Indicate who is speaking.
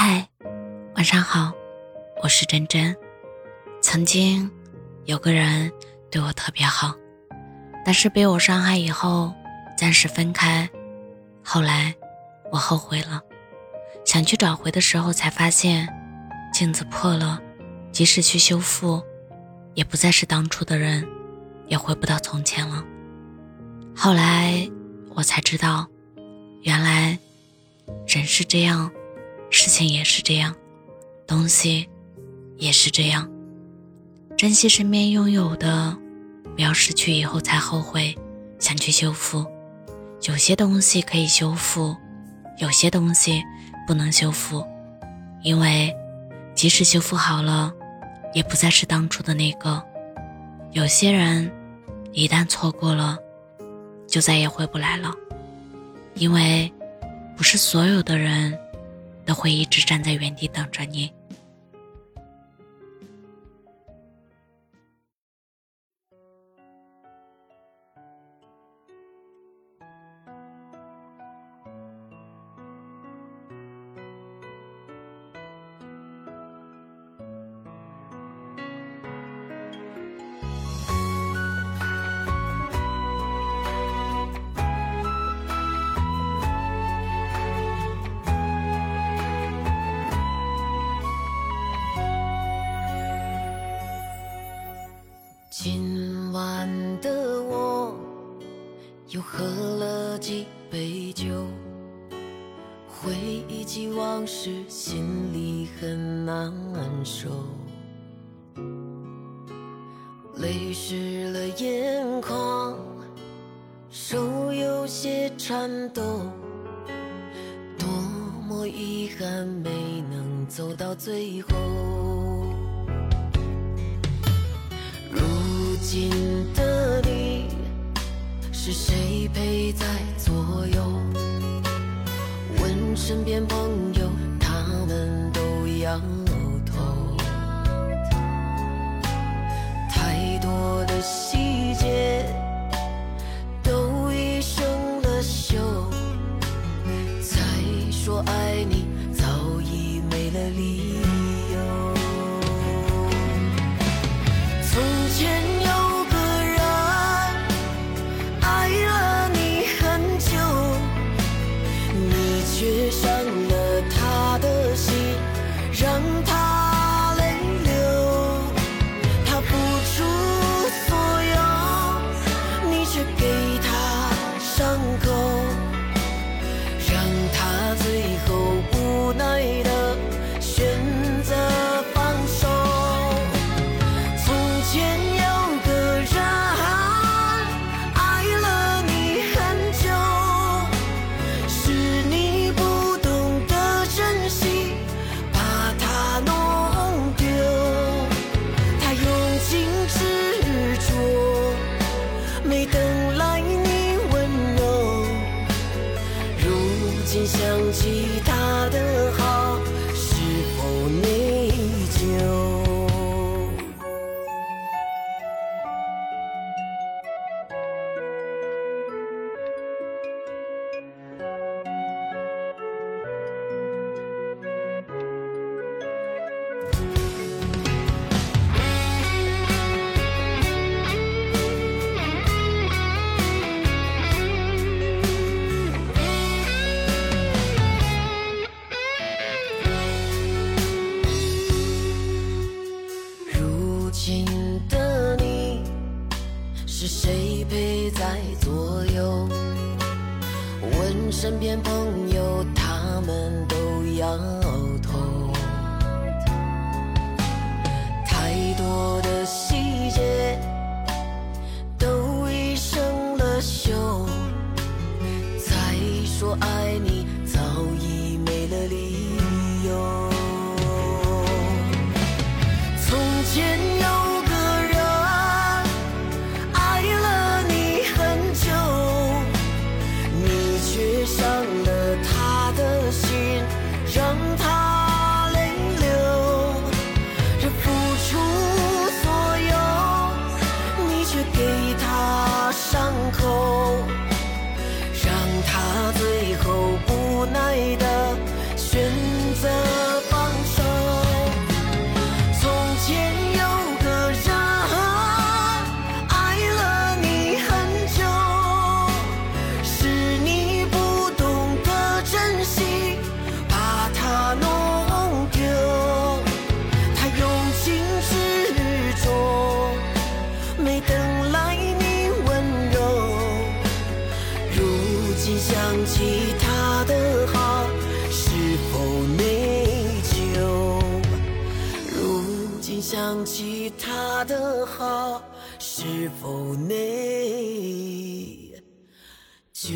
Speaker 1: 嗨，晚上好，我是真真。曾经有个人对我特别好，但是被我伤害以后暂时分开。后来我后悔了，想去找回的时候才发现镜子破了，即使去修复，也不再是当初的人，也回不到从前了。后来我才知道，原来人是这样。事情也是这样，东西也是这样。珍惜身边拥有的，不要失去以后才后悔，想去修复。有些东西可以修复，有些东西不能修复，因为即使修复好了，也不再是当初的那个。有些人一旦错过了，就再也回不来了，因为不是所有的人。都会一直站在原地等着你。
Speaker 2: 今晚的我又喝了几杯酒，回忆起往事，心里很难受，泪湿了眼眶，手有些颤抖，多么遗憾没能走到最后。是谁陪在左右？问身边朋友，他们都阳。身边朋友，他们都摇头。太多的细节都已生了锈，再说爱你早已没了理由。从前。ないだ想起他的好，是否内疚？